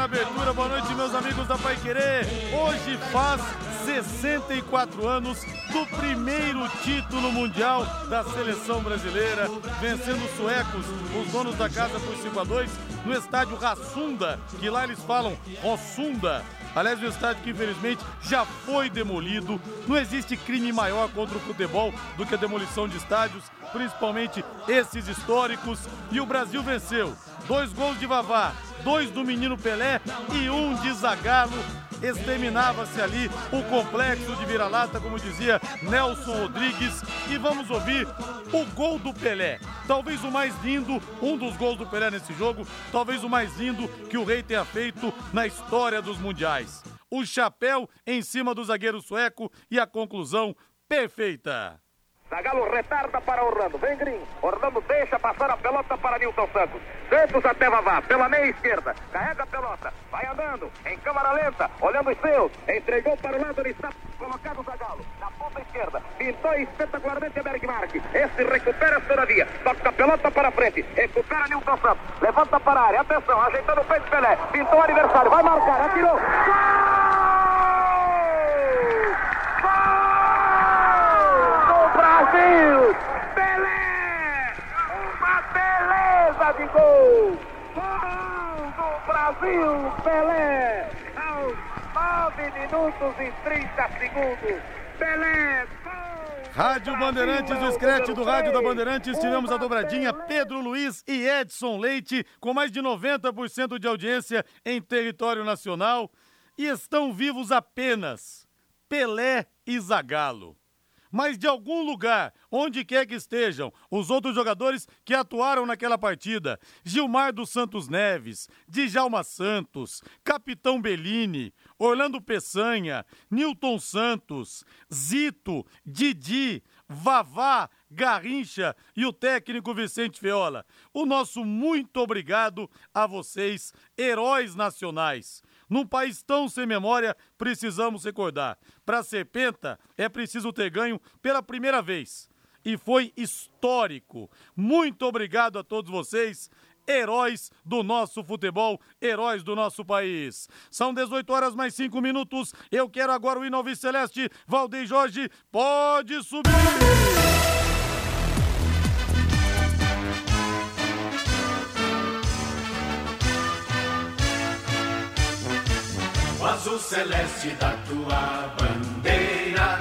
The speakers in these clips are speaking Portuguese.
Na abertura. Boa noite, meus amigos da Pai Querer. Hoje faz 64 anos do primeiro título mundial da seleção brasileira, vencendo os suecos, os donos da casa por 5 a 2 no estádio Rassunda, que lá eles falam Rossunda. Aliás, o estádio que infelizmente já foi demolido. Não existe crime maior contra o futebol do que a demolição de estádios, principalmente esses históricos. E o Brasil venceu. Dois gols de Vavá, dois do menino Pelé e um de Zagallo. Exterminava-se ali o complexo de vira-lata, como dizia Nelson Rodrigues. E vamos ouvir o gol do Pelé. Talvez o mais lindo, um dos gols do Pelé nesse jogo, talvez o mais lindo que o rei tenha feito na história dos mundiais. O chapéu em cima do zagueiro sueco e a conclusão perfeita. Zagalo retarda para Orlando. Vem Green. Orlando deixa passar a pelota para Nilton Santos. Santos até Vavá, pela meia esquerda. Carrega a pelota. Vai andando. Em câmara lenta. Olhando os seus. Entregou para o lado. Ele está colocado Zagalo. Na ponta esquerda. Pintou espetacularmente a Bergmark. Esse recupera todavia. Toca a pelota para frente. Recupera Nilton Santos. Levanta para a área. Atenção. Ajeitando o peito Pelé. Pintou o aniversário. Vai marcar. Atirou. Gol! Brasil! Pelé! Uma beleza de gol! Gol do Brasil, Pelé! Aos 9 minutos e 30 segundos. Pelé! Rádio Bandeirantes, o escrete do Rádio da Bandeirantes, tivemos a dobradinha Pedro Luiz e Edson Leite, com mais de 90% de audiência em território nacional. E estão vivos apenas Pelé e Zagalo mas de algum lugar, onde quer que estejam, os outros jogadores que atuaram naquela partida: Gilmar dos Santos Neves, Djalma Santos, Capitão Bellini, Orlando Peçanha, Newton Santos, Zito, Didi, Vavá, Garrincha e o técnico Vicente Feola. O nosso muito obrigado a vocês, heróis nacionais. Num país tão sem memória, precisamos recordar. Para ser penta, é preciso ter ganho pela primeira vez. E foi histórico. Muito obrigado a todos vocês heróis do nosso futebol, heróis do nosso país. São 18 horas mais 5 minutos. Eu quero agora o hino Celeste. Valdeir Jorge, pode subir! O azul celeste da tua bandeira,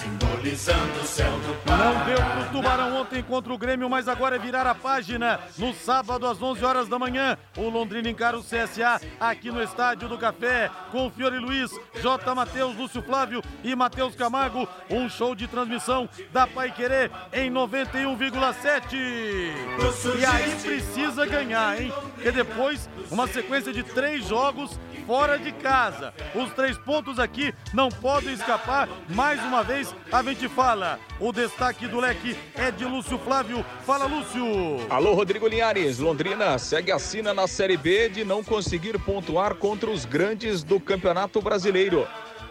simbolizando o céu do Pará. Não deu pro Tubarão ontem contra o Grêmio, mas agora é virar a página. No sábado, às 11 horas da manhã, o Londrina encara o CSA aqui no Estádio do Café, com Fiore Luiz, J. Matheus, Lúcio Flávio e Matheus Camargo. Um show de transmissão da Pai Querer em 91,7. E aí precisa ganhar, hein? Porque depois, uma sequência de três jogos fora de casa. Os três pontos aqui não podem escapar. Mais uma vez, a gente fala. O destaque do leque é de Lúcio Flávio. Fala, Lúcio. Alô, Rodrigo Linhares. Londrina segue a sina na Série B de não conseguir pontuar contra os grandes do Campeonato Brasileiro.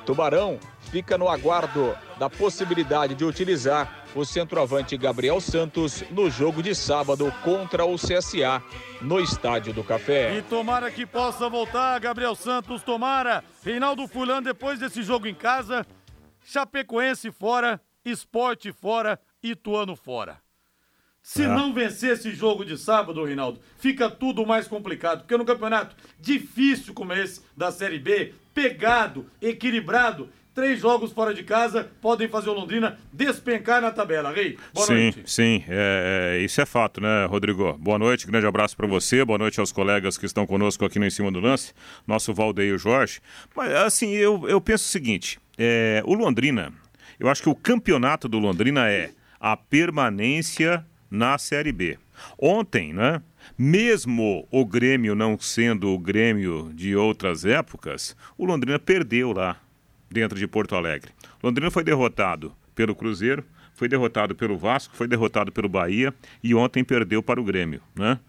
Tubarão fica no aguardo da possibilidade de utilizar o centroavante Gabriel Santos no jogo de sábado contra o CSA no Estádio do Café. E tomara que possa voltar, Gabriel Santos, tomara. Reinaldo Fulano, depois desse jogo em casa, Chapecoense fora, Esporte fora, Ituano fora. Se é. não vencer esse jogo de sábado, Reinaldo, fica tudo mais complicado. Porque no campeonato difícil como esse da Série B, pegado, equilibrado, três jogos fora de casa podem fazer o Londrina despencar na tabela. Rei, boa sim, noite. Sim, é, é, isso é fato, né, Rodrigo? Boa noite, grande abraço para você, boa noite aos colegas que estão conosco aqui no Em Cima do Lance, nosso Valdeir Jorge. Mas, assim, eu, eu penso o seguinte, é, o Londrina, eu acho que o campeonato do Londrina é a permanência na Série B. Ontem, né? Mesmo o Grêmio não sendo o Grêmio de outras épocas, o Londrina perdeu lá dentro de Porto Alegre. Londrina foi derrotado pelo Cruzeiro, foi derrotado pelo Vasco, foi derrotado pelo Bahia e ontem perdeu para o Grêmio, né?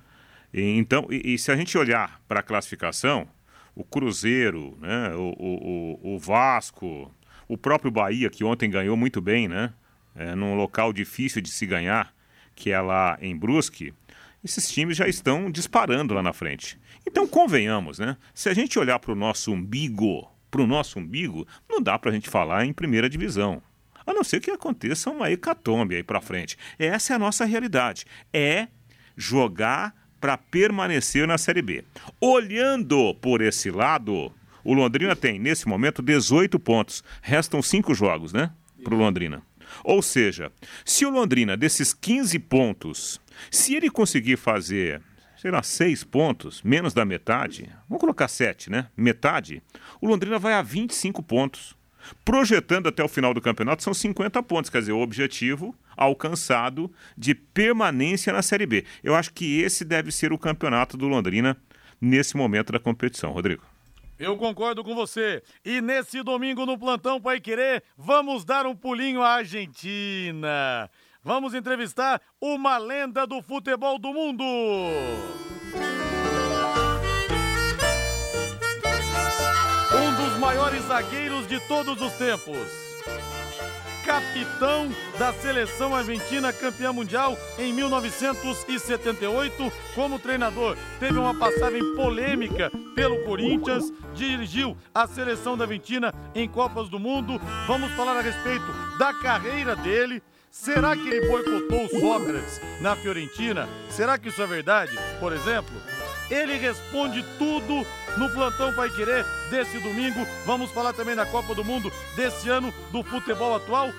E, então, e, e, se a gente olhar para a classificação, o Cruzeiro, né, o, o, o, Vasco, o próprio Bahia, que ontem ganhou muito bem, né? É, num local difícil de se ganhar, que é lá em Brusque, esses times já estão disparando lá na frente. Então, convenhamos, né? Se a gente olhar para o nosso umbigo, para o nosso umbigo, não dá para a gente falar em primeira divisão. A não ser que aconteça uma hecatombe aí para frente. Essa é a nossa realidade. É jogar para permanecer na Série B. Olhando por esse lado, o Londrina tem, nesse momento, 18 pontos. Restam cinco jogos, né? Para o Londrina. Ou seja, se o Londrina, desses 15 pontos, se ele conseguir fazer, sei lá, 6 pontos, menos da metade, vamos colocar 7, né? Metade, o Londrina vai a 25 pontos. Projetando até o final do campeonato, são 50 pontos, quer dizer, o objetivo alcançado de permanência na Série B. Eu acho que esse deve ser o campeonato do Londrina nesse momento da competição. Rodrigo. Eu concordo com você. E nesse domingo no Plantão Pai Querer, vamos dar um pulinho à Argentina. Vamos entrevistar uma lenda do futebol do mundo. Um dos maiores zagueiros de todos os tempos capitão da seleção argentina campeã mundial em 1978. Como treinador, teve uma passagem polêmica pelo Corinthians, dirigiu a seleção da Argentina em Copas do Mundo. Vamos falar a respeito da carreira dele. Será que ele boicotou o Sócrates na Fiorentina? Será que isso é verdade? Por exemplo, ele responde tudo no plantão Pai Querer desse domingo. Vamos falar também da Copa do Mundo desse ano do futebol atual.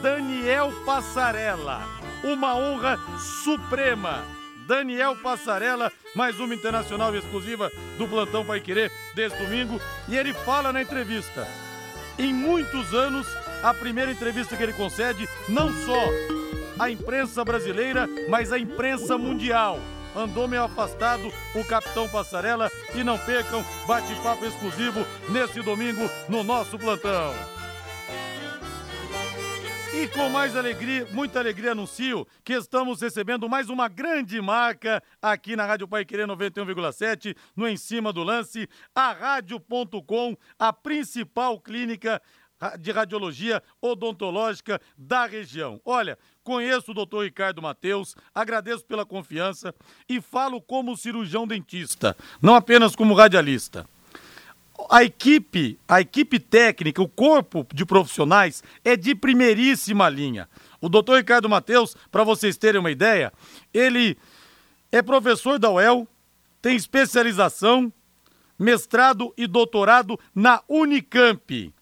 Daniel Passarella, uma honra suprema. Daniel Passarella, mais uma internacional exclusiva do plantão Pai Querer desse domingo. E ele fala na entrevista. Em muitos anos, a primeira entrevista que ele concede, não só à imprensa brasileira, mas à imprensa mundial andou meio afastado o capitão Passarela e não percam bate-papo exclusivo nesse domingo no nosso plantão. E com mais alegria, muita alegria anuncio que estamos recebendo mais uma grande marca aqui na Rádio Pai Querer 91,7, no Em Cima do Lance, a Rádio.com, a principal clínica de radiologia odontológica da região. Olha, conheço o doutor Ricardo Mateus, agradeço pela confiança e falo como cirurgião dentista, não apenas como radialista. A equipe, a equipe técnica, o corpo de profissionais é de primeiríssima linha. O doutor Ricardo Mateus, para vocês terem uma ideia, ele é professor da UEL, tem especialização, mestrado e doutorado na Unicamp.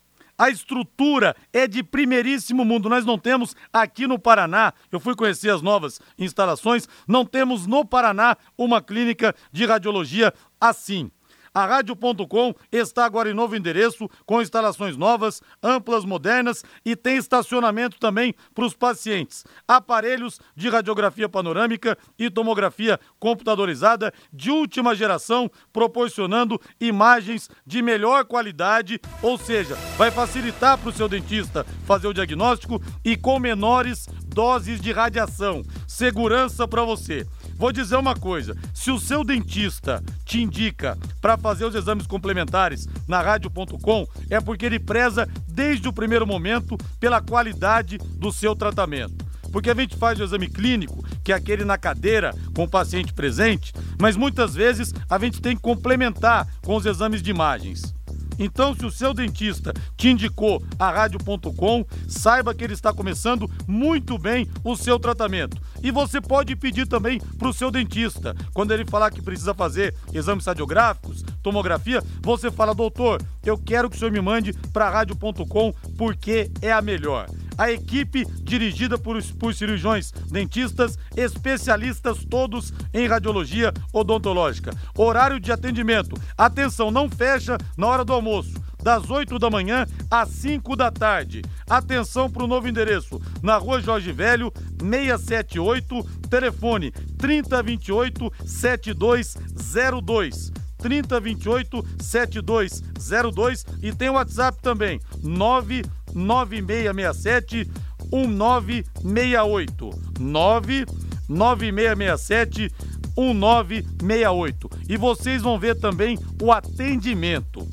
A estrutura é de primeiríssimo mundo. Nós não temos aqui no Paraná, eu fui conhecer as novas instalações, não temos no Paraná uma clínica de radiologia assim. A Rádio.com está agora em novo endereço, com instalações novas, amplas, modernas e tem estacionamento também para os pacientes. Aparelhos de radiografia panorâmica e tomografia computadorizada de última geração, proporcionando imagens de melhor qualidade, ou seja, vai facilitar para o seu dentista fazer o diagnóstico e com menores doses de radiação. Segurança para você. Vou dizer uma coisa: se o seu dentista te indica para fazer os exames complementares na rádio.com, é porque ele preza desde o primeiro momento pela qualidade do seu tratamento. Porque a gente faz o exame clínico, que é aquele na cadeira com o paciente presente, mas muitas vezes a gente tem que complementar com os exames de imagens. Então, se o seu dentista te indicou a rádio.com, saiba que ele está começando muito bem o seu tratamento. E você pode pedir também para o seu dentista. Quando ele falar que precisa fazer exames radiográficos, tomografia, você fala, doutor, eu quero que o senhor me mande para rádio.com porque é a melhor a equipe dirigida por, por cirurgiões, dentistas, especialistas todos em radiologia odontológica. Horário de atendimento. Atenção, não fecha na hora do almoço das 8 da manhã às 5 da tarde. Atenção para o novo endereço, na rua Jorge Velho, 678, telefone 3028 7202. 3028 7202 e tem o WhatsApp também, 99667 1968. 99667 1968. E vocês vão ver também o atendimento.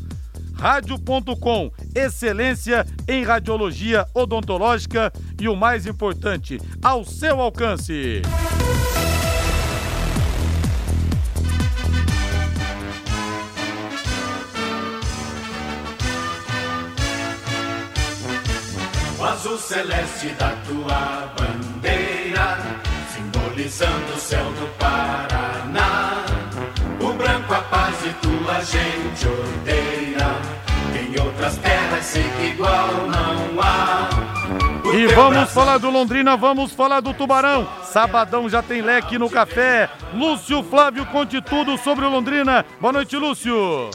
Rádio.com, excelência em radiologia odontológica e o mais importante, ao seu alcance. O celeste da tua bandeira, simbolizando o céu do Paraná. O branco a paz e tua gente odeia. Em outras terras sei que igual não há. O E vamos braço falar do Londrina, vamos falar do Tubarão. Sabadão já tem leque no café. Lúcio Flávio conte tudo sobre o Londrina. Boa noite, Lúcio.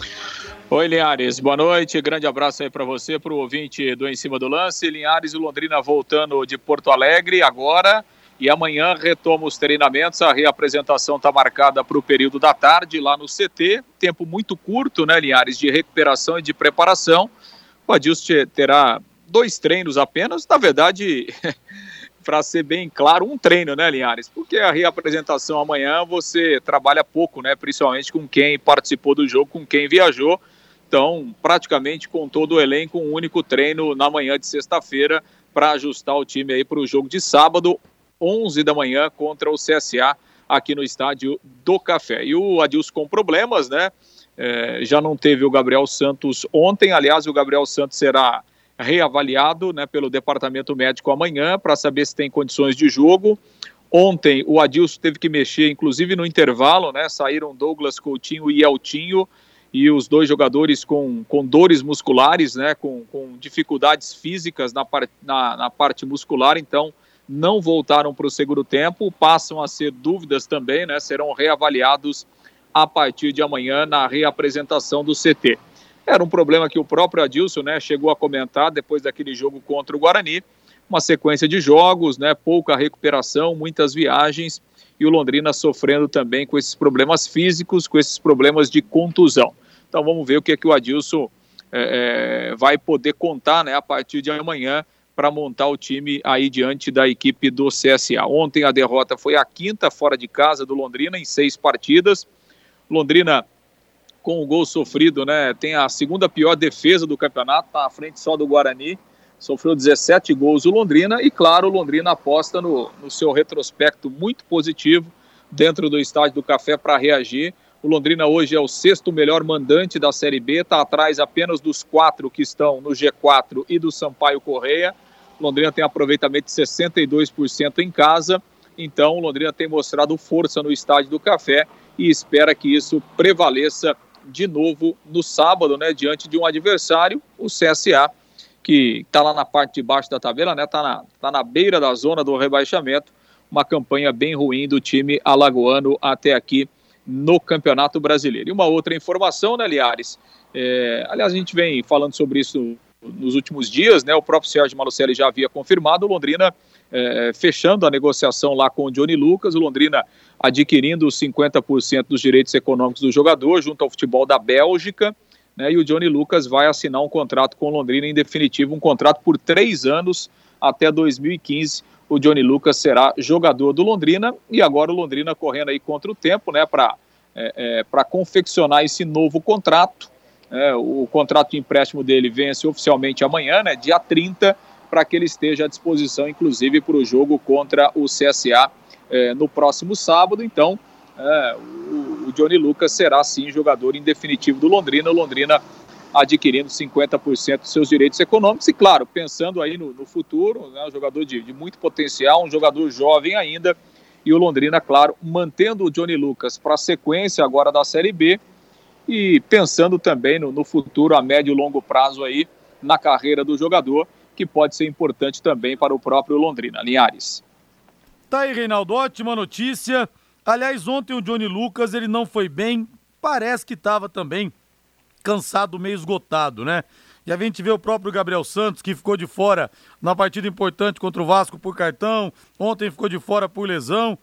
Oi, Linhares, boa noite. Grande abraço aí para você, para o ouvinte do Em Cima do Lance. Linhares e Londrina voltando de Porto Alegre agora. E amanhã retoma os treinamentos. A reapresentação está marcada para o período da tarde lá no CT. Tempo muito curto, né, Linhares, de recuperação e de preparação. O Adilson terá dois treinos apenas. Na verdade, para ser bem claro, um treino, né, Linhares? Porque a reapresentação amanhã você trabalha pouco, né? Principalmente com quem participou do jogo, com quem viajou. Então, praticamente com todo o elenco, um único treino na manhã de sexta-feira para ajustar o time aí para o jogo de sábado, 11 da manhã, contra o CSA aqui no estádio do Café. E o Adilson com problemas, né? É, já não teve o Gabriel Santos ontem, aliás, o Gabriel Santos será reavaliado né, pelo departamento médico amanhã para saber se tem condições de jogo. Ontem o Adilson teve que mexer, inclusive no intervalo, né? Saíram Douglas Coutinho e Eltinho e os dois jogadores com, com dores musculares, né? Com, com dificuldades físicas na, par, na, na parte muscular, então não voltaram para o segundo tempo, passam a ser dúvidas também, né? Serão reavaliados a partir de amanhã na reapresentação do CT. Era um problema que o próprio Adilson né, chegou a comentar depois daquele jogo contra o Guarani. Uma sequência de jogos, né, pouca recuperação, muitas viagens e o Londrina sofrendo também com esses problemas físicos, com esses problemas de contusão. Então vamos ver o que, é que o Adilson é, é, vai poder contar né, a partir de amanhã para montar o time aí diante da equipe do CSA. Ontem a derrota foi a quinta fora de casa do Londrina em seis partidas. Londrina com o gol sofrido, né? Tem a segunda pior defesa do campeonato, tá à frente só do Guarani. Sofreu 17 gols o Londrina e, claro, o Londrina aposta no, no seu retrospecto muito positivo dentro do estádio do Café para reagir. O Londrina hoje é o sexto melhor mandante da Série B, está atrás apenas dos quatro que estão no G4 e do Sampaio Correia. Londrina tem aproveitamento de 62% em casa, então o Londrina tem mostrado força no estádio do Café e espera que isso prevaleça de novo no sábado, né, diante de um adversário, o CSA, que está lá na parte de baixo da tabela, né, está na, tá na beira da zona do rebaixamento, uma campanha bem ruim do time alagoano até aqui no Campeonato Brasileiro. E uma outra informação, né, Liares? É, aliás, a gente vem falando sobre isso nos últimos dias, né? O próprio Sérgio Malucelli já havia confirmado, o Londrina é, fechando a negociação lá com o Johnny Lucas, o Londrina adquirindo os 50% dos direitos econômicos do jogador junto ao futebol da Bélgica, né? E o Johnny Lucas vai assinar um contrato com o Londrina, em definitivo, um contrato por três anos até 2015. O Johnny Lucas será jogador do Londrina e agora o Londrina correndo aí contra o tempo, né? Para é, é, para confeccionar esse novo contrato. É, o contrato de empréstimo dele vence oficialmente amanhã, né, dia 30, para que ele esteja à disposição, inclusive, para o jogo contra o CSA é, no próximo sábado. Então, é, o, o, Johnny Lucas será, sim, jogador em definitivo do Londrina. O Londrina adquirindo 50% dos seus direitos econômicos e, claro, pensando aí no, no futuro, né, um jogador de, de muito potencial, um jogador jovem ainda, e o Londrina, claro, mantendo o Johnny Lucas para a sequência agora da Série B e pensando também no, no, futuro a médio e longo prazo aí na carreira do jogador, que pode ser importante também para o próprio Londrina. Linhares. Tá aí, Reinaldo, ótima notícia. Aliás, ontem o Johnny Lucas, ele não foi bem, parece que estava também cansado, meio esgotado, né? E a gente vê o próprio Gabriel Santos, que ficou de fora na partida importante contra o Vasco por cartão, ontem ficou de fora por lesão.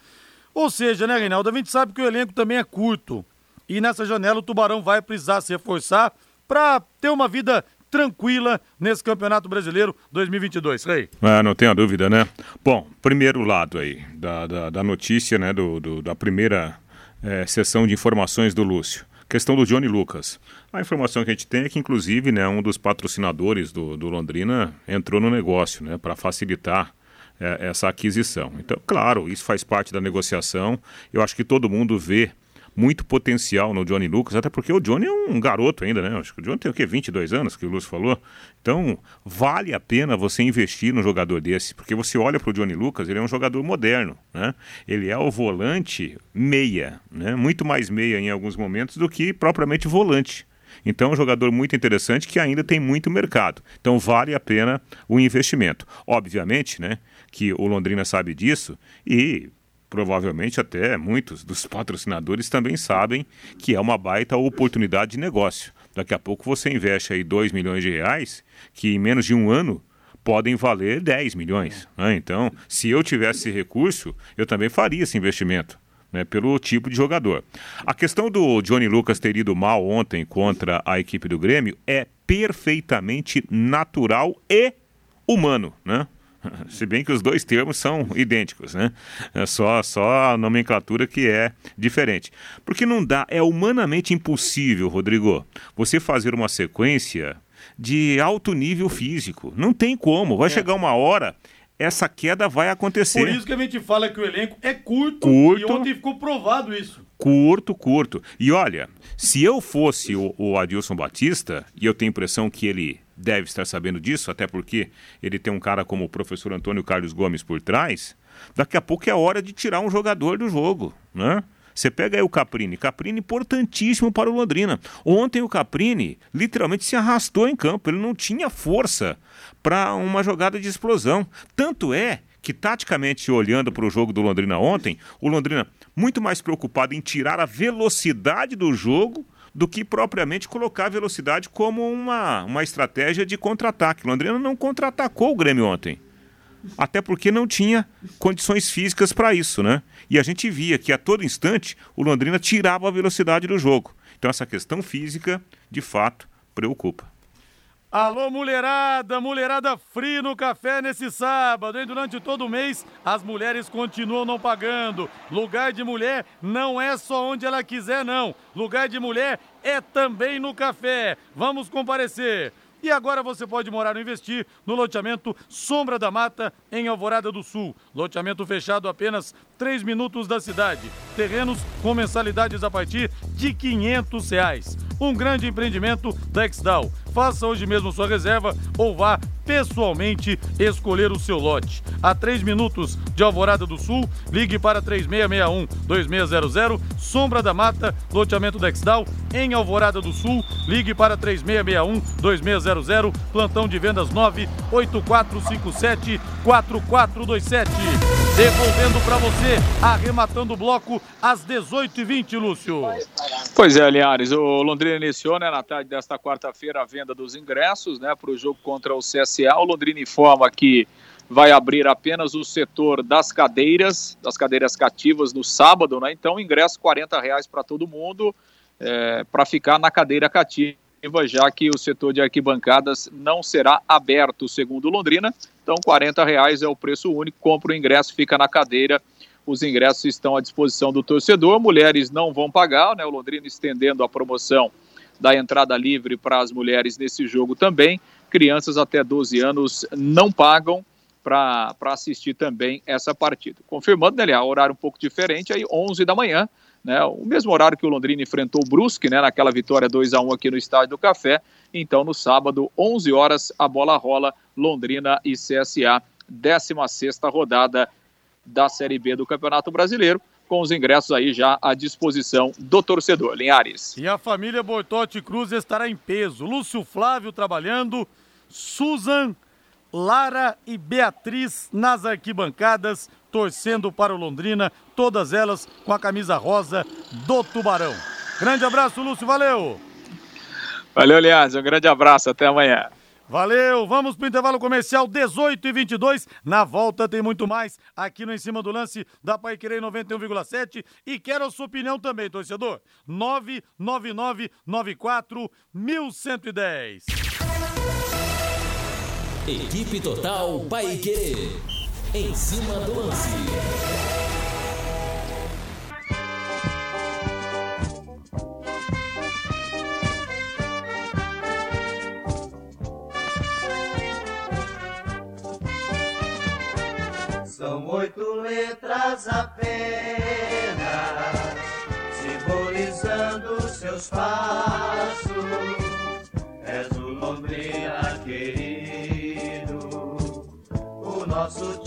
Ou seja, né, Reinaldo, a gente sabe que o elenco também é curto. E nessa janela o Tubarão vai precisar se reforçar para ter uma vida tranquila nesse Campeonato Brasileiro 2022, Rei. Ah, não tenha dúvida, né? Bom, primeiro lado aí da, da, da notícia, né, do, do da primeira é, sessão de informações do Lúcio. Questão do Johnny Lucas. A informação que a gente tem é que, inclusive, né, um dos patrocinadores do, do Londrina entrou no negócio né, para facilitar é, essa aquisição. Então, claro, isso faz parte da negociação. Eu acho que todo mundo vê muito potencial no Johnny Lucas, até porque o Johnny é um garoto ainda, né? Acho que o Johnny tem o quê? 22 anos, que o Lúcio falou. Então, vale a pena você investir no jogador desse, porque você olha para o Johnny Lucas, ele é um jogador moderno, né? Ele é o volante meia, né? Muito mais meia em alguns momentos do que propriamente volante. Então, é um jogador muito interessante que ainda tem muito mercado. Então, vale a pena o investimento. Obviamente, né, que o Londrina sabe disso e provavelmente até muitos dos patrocinadores também sabem que é uma baita oportunidade de negócio. Daqui a pouco você investe aí 2 milhões de reais, que em menos de um ano podem valer 10 milhões. Né? Então, se eu tivesse recurso, eu também faria esse investimento. Né, pelo tipo de jogador. A questão do Johnny Lucas ter ido mal ontem contra a equipe do Grêmio é perfeitamente natural e humano, né? Se bem que os dois termos são idênticos, né? É só, só a nomenclatura que é diferente. Porque não dá, é humanamente impossível, Rodrigo, você fazer uma sequência de alto nível físico. Não tem como. Vai é. chegar uma hora essa queda vai acontecer. Por isso que a gente fala que o elenco é curto, curto e ontem ficou provado isso. Curto, curto. E olha, se eu fosse o, o Adilson Batista, e eu tenho a impressão que ele deve estar sabendo disso, até porque ele tem um cara como o professor Antônio Carlos Gomes por trás, daqui a pouco é hora de tirar um jogador do jogo, né? Você pega aí o Caprini, Caprini importantíssimo para o Londrina. Ontem o Caprini literalmente se arrastou em campo, ele não tinha força para uma jogada de explosão. Tanto é que, taticamente, olhando para o jogo do Londrina ontem, o Londrina muito mais preocupado em tirar a velocidade do jogo do que propriamente colocar a velocidade como uma, uma estratégia de contra-ataque. Londrina não contra-atacou o Grêmio ontem. Até porque não tinha condições físicas para isso, né? E a gente via que a todo instante o Londrina tirava a velocidade do jogo. Então essa questão física, de fato, preocupa. Alô, mulherada, mulherada fria no café nesse sábado, hein? Durante todo o mês, as mulheres continuam não pagando. Lugar de mulher não é só onde ela quiser, não. Lugar de mulher é também no café. Vamos comparecer. E agora você pode morar ou investir no loteamento Sombra da Mata, em Alvorada do Sul. Loteamento fechado apenas 3 minutos da cidade. Terrenos com mensalidades a partir de 500 reais. Um grande empreendimento da Exdal. Faça hoje mesmo sua reserva ou vá pessoalmente escolher o seu lote. A 3 minutos de Alvorada do Sul, ligue para 3661-2600, Sombra da Mata, loteamento Dexdal, em Alvorada do Sul, ligue para 3661-2600, plantão de vendas 98457-4427. Devolvendo para você, arrematando o bloco às 18h20, Lúcio. Pois é, Linhares, o Londrina iniciou né, na tarde desta quarta-feira a venda dos ingressos né, para o jogo contra o CSA. O Londrina informa que vai abrir apenas o setor das cadeiras, das cadeiras cativas no sábado, né? Então, ingresso R$ reais para todo mundo, é, para ficar na cadeira cativa, já que o setor de arquibancadas não será aberto, segundo Londrina. Então, R$ reais é o preço único. Compra o ingresso, fica na cadeira. Os ingressos estão à disposição do torcedor. Mulheres não vão pagar, né? O Londrina estendendo a promoção da entrada livre para as mulheres nesse jogo também. Crianças até 12 anos não pagam para assistir também essa partida. Confirmando, né, horário um pouco diferente, aí 11 da manhã, né, o mesmo horário que o Londrina enfrentou o Brusque, né, naquela vitória 2 a 1 aqui no Estádio do Café. Então, no sábado, 11 horas, a bola rola Londrina e CSA, 16ª rodada da Série B do Campeonato Brasileiro com os ingressos aí já à disposição do torcedor. Linhares. E a família Bortotti Cruz estará em peso. Lúcio Flávio trabalhando, Susan, Lara e Beatriz nas arquibancadas, torcendo para o Londrina, todas elas com a camisa rosa do Tubarão. Grande abraço, Lúcio, valeu! Valeu, Aliás, um grande abraço, até amanhã. Valeu, vamos para o intervalo comercial 18 e 22. Na volta tem muito mais aqui no Em Cima do Lance da Pai Querer 91,7. E quero a sua opinião também, torcedor. 99994 1110. Equipe Total Paique. Em cima do lance. São oito letras apenas, simbolizando seus passos. És o Londrina querido, o nosso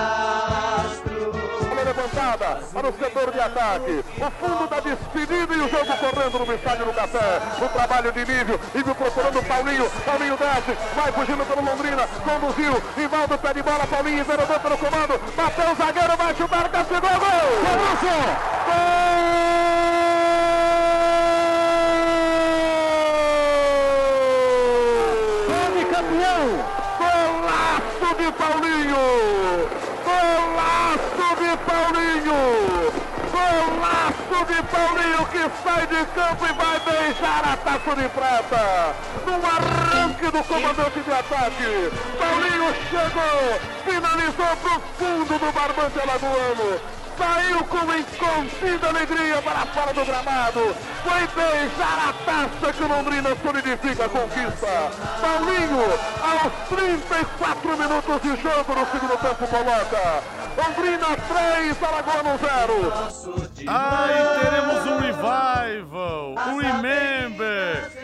time de astro. Bola levantada para o setor de ataque. O fundo da despedida e o jogo correndo no estádio do Café. O trabalho de Nível. Nível procurando o Paulinho. Paulinho desce. Vai fugindo pelo Londrina. Conduziu. Rivaldo pé de bola. Paulinho enveredou pelo comando. Bateu o zagueiro. Vai chutar. Castigou. Gol! Golaço! Gol! campeão! Golaço de Paulinho! Paulinho! Golaço de Paulinho que sai de campo e vai beijar a taça de prata. No arranque do comandante de ataque. Paulinho chegou, finalizou pro fundo do barbante alagoano. Saiu com incontida alegria para fora do gramado. Foi beijar a taça que o Londrina solidifica a conquista. Paulinho, aos 34 minutos de jogo no segundo tempo, coloca. Londrina 3, Alagoano 0. Aí teremos um revival, um remember,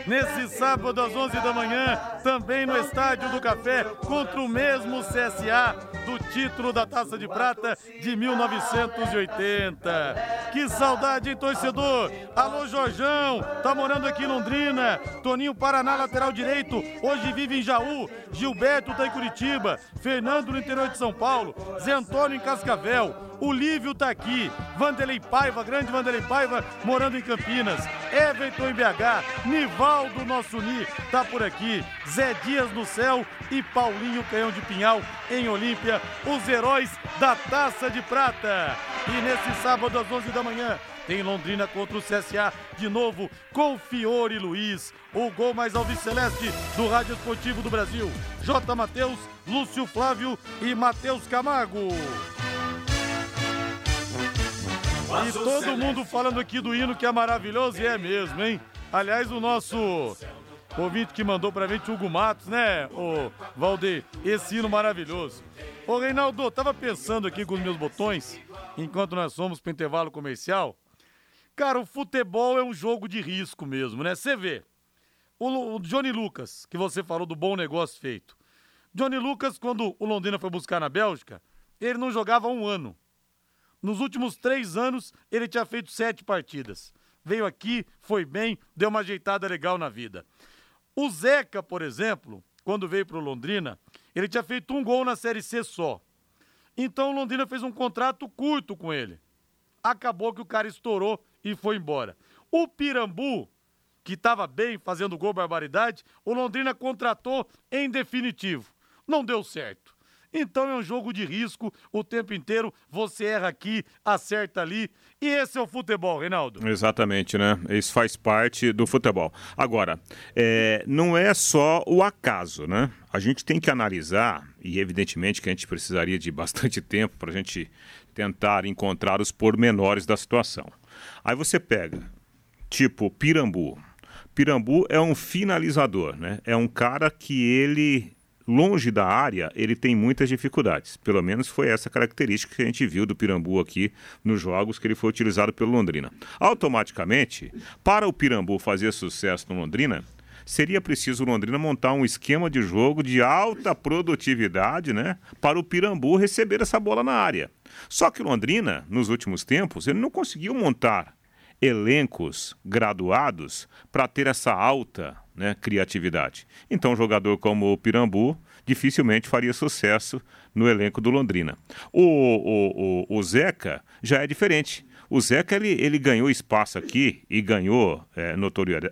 nesse sábado às 11 da manhã, também no Estádio do Café, contra o mesmo CSA do título da Taça de Prata de 1980. Que saudade, hein, torcedor? Alô, Jorjão, tá morando aqui em Londrina. Toninho Paraná, lateral direito, hoje vive em Jaú. Gilberto tá em Curitiba. Fernando no interior de São Paulo. Zé Antônio em Cascavel. O Lívio tá aqui. Vanderlei Paiva, grande Vanderlei Paiva, morando em Campinas. Everton em BH. Nivaldo, nosso Ni, tá por aqui. Zé Dias no céu e Paulinho Canhão de Pinhal em Olímpia. Os heróis da Taça de Prata. E nesse sábado às 11 da manhã, tem Londrina contra o CSA de novo com Fiore Luiz. O gol mais alviceleste do Rádio Esportivo do Brasil. J. Matheus, Lúcio Flávio e Matheus Camargo. E todo mundo falando aqui do hino que é maravilhoso e é mesmo, hein? Aliás, o nosso ouvinte que mandou pra gente, Hugo Matos, né, ô Valdeir? Esse hino maravilhoso. Ô Reinaldo, tava pensando aqui com os meus botões, enquanto nós fomos pro intervalo comercial. Cara, o futebol é um jogo de risco mesmo, né? Você vê. O, o Johnny Lucas, que você falou do bom negócio feito. Johnny Lucas, quando o Londrina foi buscar na Bélgica, ele não jogava um ano. Nos últimos três anos, ele tinha feito sete partidas. Veio aqui, foi bem, deu uma ajeitada legal na vida. O Zeca, por exemplo, quando veio para o Londrina, ele tinha feito um gol na Série C só. Então o Londrina fez um contrato curto com ele. Acabou que o cara estourou e foi embora. O Pirambu, que estava bem fazendo gol barbaridade, o Londrina contratou em definitivo. Não deu certo. Então é um jogo de risco o tempo inteiro. Você erra aqui, acerta ali. E esse é o futebol, Reinaldo. Exatamente, né? Isso faz parte do futebol. Agora, é, não é só o acaso, né? A gente tem que analisar, e evidentemente que a gente precisaria de bastante tempo para a gente tentar encontrar os pormenores da situação. Aí você pega, tipo, Pirambu. Pirambu é um finalizador, né? É um cara que ele longe da área, ele tem muitas dificuldades. Pelo menos foi essa característica que a gente viu do Pirambu aqui nos jogos que ele foi utilizado pelo Londrina. Automaticamente, para o Pirambu fazer sucesso no Londrina, seria preciso o Londrina montar um esquema de jogo de alta produtividade, né, para o Pirambu receber essa bola na área. Só que o Londrina, nos últimos tempos, ele não conseguiu montar elencos graduados para ter essa alta né, criatividade. Então, um jogador como o Pirambu dificilmente faria sucesso no elenco do Londrina. O, o, o, o Zeca já é diferente. O Zeca ele, ele ganhou espaço aqui e ganhou é,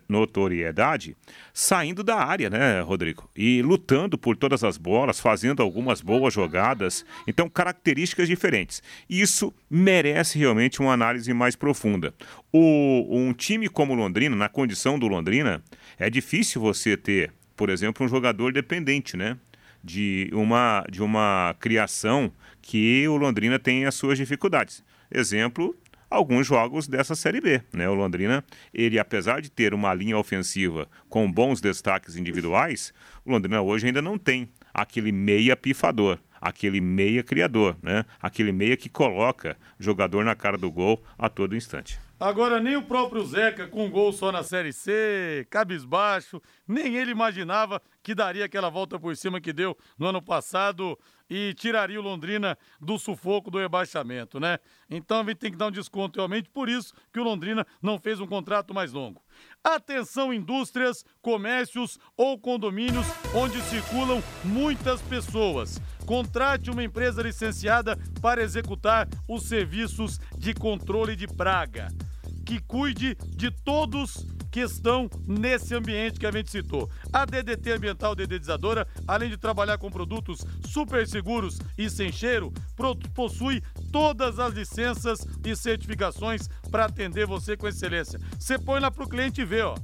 notoriedade saindo da área, né, Rodrigo? E lutando por todas as bolas, fazendo algumas boas jogadas. Então, características diferentes. Isso merece realmente uma análise mais profunda. O, um time como Londrina, na condição do Londrina, é difícil você ter, por exemplo, um jogador dependente, né? De uma, de uma criação que o Londrina tem as suas dificuldades. Exemplo, alguns jogos dessa Série B. Né? O Londrina, ele apesar de ter uma linha ofensiva com bons destaques individuais, o Londrina hoje ainda não tem aquele meia pifador, aquele meia criador, né? aquele meia que coloca jogador na cara do gol a todo instante. Agora, nem o próprio Zeca, com um gol só na Série C, cabisbaixo, nem ele imaginava que daria aquela volta por cima que deu no ano passado e tiraria o Londrina do sufoco do rebaixamento, né? Então a gente tem que dar um desconto realmente, por isso que o Londrina não fez um contrato mais longo. Atenção, indústrias, comércios ou condomínios onde circulam muitas pessoas. Contrate uma empresa licenciada para executar os serviços de controle de praga, que cuide de todos que estão nesse ambiente que a gente citou. A DDT Ambiental Dedetizadora, além de trabalhar com produtos super seguros e sem cheiro, possui todas as licenças e certificações para atender você com excelência. Você põe lá para o cliente ver, ó.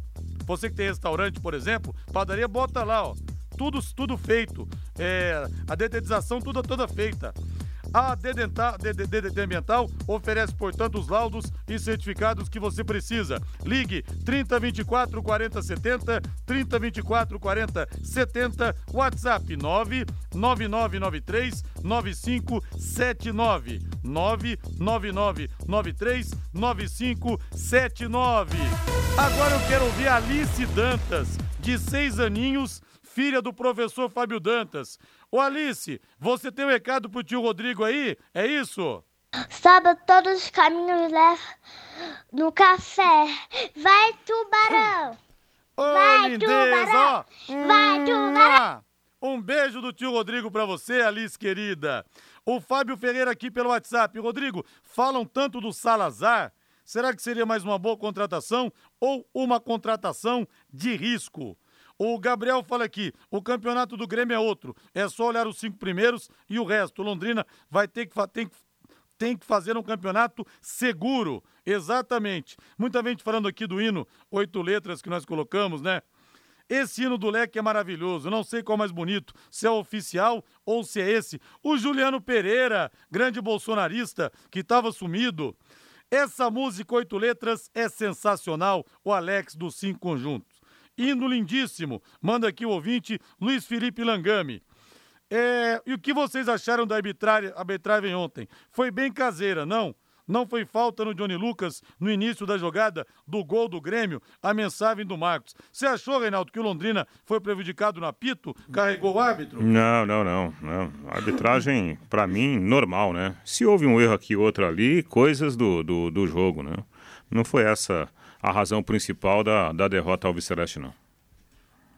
Você que tem restaurante, por exemplo, padaria, bota lá, ó. Tudo, tudo feito. É, a dedetização toda, toda feita. A DDT Ambiental oferece, portanto, os laudos e certificados que você precisa. Ligue 3024 40 70, 3024 40 70, WhatsApp 99993 9579. 99993 9579. Agora eu quero ouvir Alice Dantas, de seis aninhos, filha do professor Fábio Dantas. Ô Alice, você tem um recado pro tio Rodrigo aí? É isso? Sabe, todos os caminhos levam no café. Vai, tubarão! Ô, Vai, lindeza, tubarão! Vai, tubarão! Um beijo do tio Rodrigo para você, Alice querida. O Fábio Ferreira aqui pelo WhatsApp. Rodrigo, falam tanto do Salazar. Será que seria mais uma boa contratação ou uma contratação de risco? O Gabriel fala aqui: o campeonato do Grêmio é outro. É só olhar os cinco primeiros e o resto. Londrina vai ter que, tem que tem que fazer um campeonato seguro. Exatamente. Muita gente falando aqui do hino, oito letras que nós colocamos, né? Esse hino do leque é maravilhoso. Não sei qual é mais bonito, se é oficial ou se é esse. O Juliano Pereira, grande bolsonarista que estava sumido. Essa música, oito letras, é sensacional. O Alex dos Cinco Conjuntos. Hino lindíssimo. Manda aqui o ouvinte Luiz Felipe Langami. É, e o que vocês acharam da arbitragem, ontem? Foi bem caseira, não? Não foi falta no Johnny Lucas no início da jogada do gol do Grêmio, a mensagem do Marcos. Você achou, Reinaldo, que o Londrina foi prejudicado no apito? Carregou o árbitro? Não, não, não. não. A arbitragem, para mim, normal, né? Se houve um erro aqui outro ali, coisas do, do, do jogo, né? Não foi essa a razão principal da, da derrota ao Vicereste, não.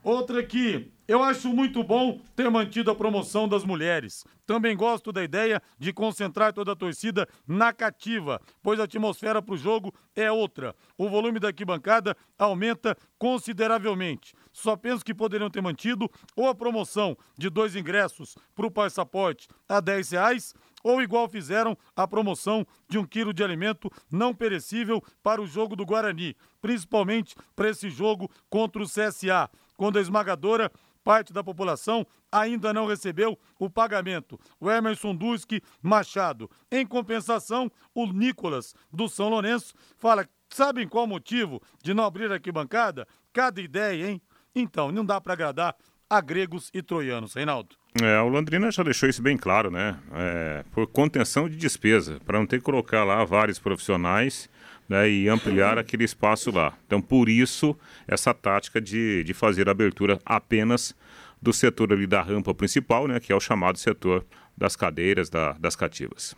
Outra aqui, eu acho muito bom ter mantido a promoção das mulheres. Também gosto da ideia de concentrar toda a torcida na cativa, pois a atmosfera para o jogo é outra. O volume da arquibancada aumenta consideravelmente. Só penso que poderiam ter mantido ou a promoção de dois ingressos para o passaporte a 10 reais ou igual fizeram a promoção de um quilo de alimento não perecível para o jogo do Guarani, principalmente para esse jogo contra o CSA, quando a esmagadora parte da população ainda não recebeu o pagamento. O Emerson Duski Machado. Em compensação, o Nicolas do São Lourenço fala: sabem qual motivo de não abrir a arquibancada? Cada ideia, hein? Então, não dá para agradar a gregos e troianos, Reinaldo. É, o Londrina já deixou isso bem claro, né? É, por contenção de despesa, para não ter que colocar lá vários profissionais né, e ampliar aquele espaço lá. Então, por isso, essa tática de, de fazer a abertura apenas do setor ali da rampa principal, né, que é o chamado setor das cadeiras, da, das cativas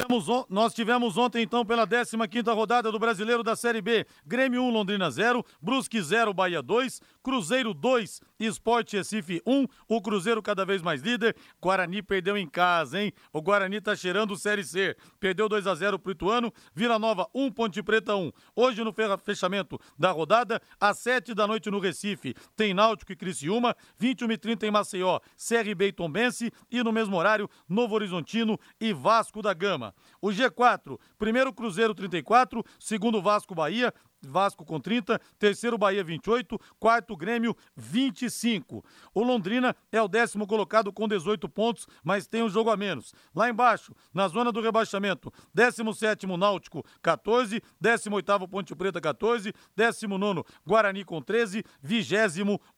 tivemos, nós tivemos ontem, então, pela 15ª rodada do Brasileiro da Série B, Grêmio 1, Londrina 0, Brusque 0, Bahia 2, Cruzeiro 2, Esporte Recife 1, o Cruzeiro cada vez mais líder, Guarani perdeu em casa, hein? O Guarani tá cheirando o Série C, perdeu 2 a 0 pro Ituano, Vila Nova 1, Ponte Preta 1. Hoje no fechamento da rodada, às 7 da noite no Recife, tem Náutico e Criciúma, 21 e 30 em Maceió, CRB e Tombense e no mesmo horário, Novo Horizontino e Vasco da Gama. O G4, primeiro Cruzeiro 34, segundo Vasco Bahia, Vasco com 30, terceiro Bahia 28, quarto Grêmio 25. O Londrina é o décimo colocado com 18 pontos, mas tem um jogo a menos. Lá embaixo, na zona do rebaixamento, 17 Náutico 14, 18 Ponte Preta 14, 19 Guarani com 13, 20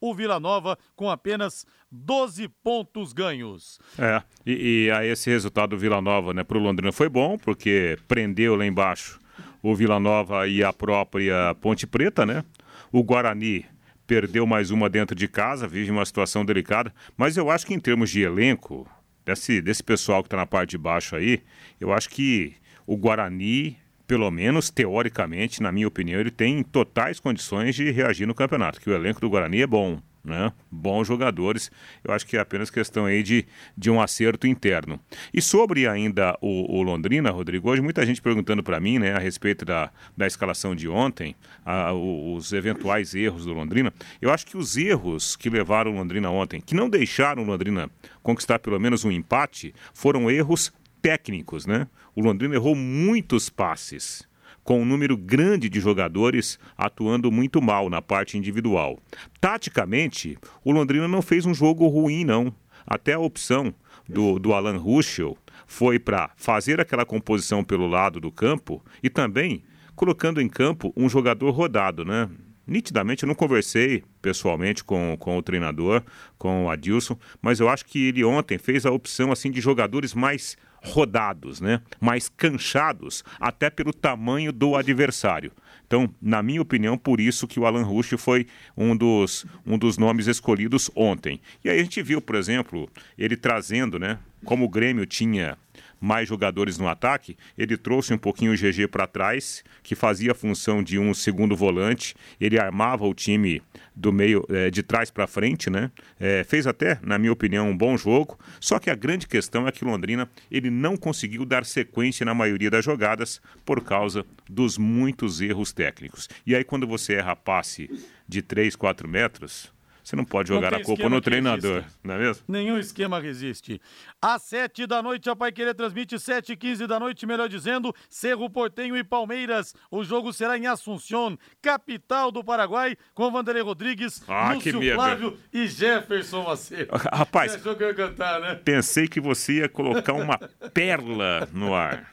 o Vila Nova com apenas 12 pontos ganhos. É, e, e aí esse resultado do Vila Nova, né, pro Londrina foi bom, porque prendeu lá embaixo o Vila Nova e a própria Ponte Preta, né? O Guarani perdeu mais uma dentro de casa, vive uma situação delicada, mas eu acho que em termos de elenco, desse, desse pessoal que está na parte de baixo aí, eu acho que o Guarani, pelo menos teoricamente, na minha opinião, ele tem totais condições de reagir no campeonato, que o elenco do Guarani é bom né? bons jogadores. Eu acho que é apenas questão aí de, de um acerto interno. E sobre ainda o, o Londrina, Rodrigo, hoje muita gente perguntando para mim né, a respeito da, da escalação de ontem, a, os eventuais erros do Londrina. Eu acho que os erros que levaram o Londrina ontem, que não deixaram o Londrina conquistar pelo menos um empate, foram erros técnicos. Né? O Londrina errou muitos passes com um número grande de jogadores atuando muito mal na parte individual. Taticamente, o Londrina não fez um jogo ruim, não. Até a opção do, do Alan Ruschel foi para fazer aquela composição pelo lado do campo e também colocando em campo um jogador rodado, né? Nitidamente, eu não conversei pessoalmente com, com o treinador, com o Adilson, mas eu acho que ele ontem fez a opção assim de jogadores mais rodados, né? mais canchados, até pelo tamanho do adversário. Então, na minha opinião, por isso que o Alan Rush foi um dos, um dos nomes escolhidos ontem. E aí a gente viu, por exemplo, ele trazendo, né? Como o Grêmio tinha mais jogadores no ataque, ele trouxe um pouquinho o GG para trás, que fazia a função de um segundo volante, ele armava o time do meio é, de trás para frente, né? É, fez até, na minha opinião, um bom jogo. Só que a grande questão é que Londrina ele não conseguiu dar sequência na maioria das jogadas por causa dos muitos erros técnicos. E aí quando você erra passe de 3, 4 metros, você não pode jogar não a culpa no treinador, não é mesmo? Nenhum esquema resiste. Às sete da noite, a Pai Querer transmite sete e quinze da noite, melhor dizendo, Cerro Portenho e Palmeiras. O jogo será em Assunção, capital do Paraguai, com Vanderlei Rodrigues, ah, Lúcio Flávio e Jefferson Macedo. Rapaz, que eu cantar, né? pensei que você ia colocar uma pérola no ar.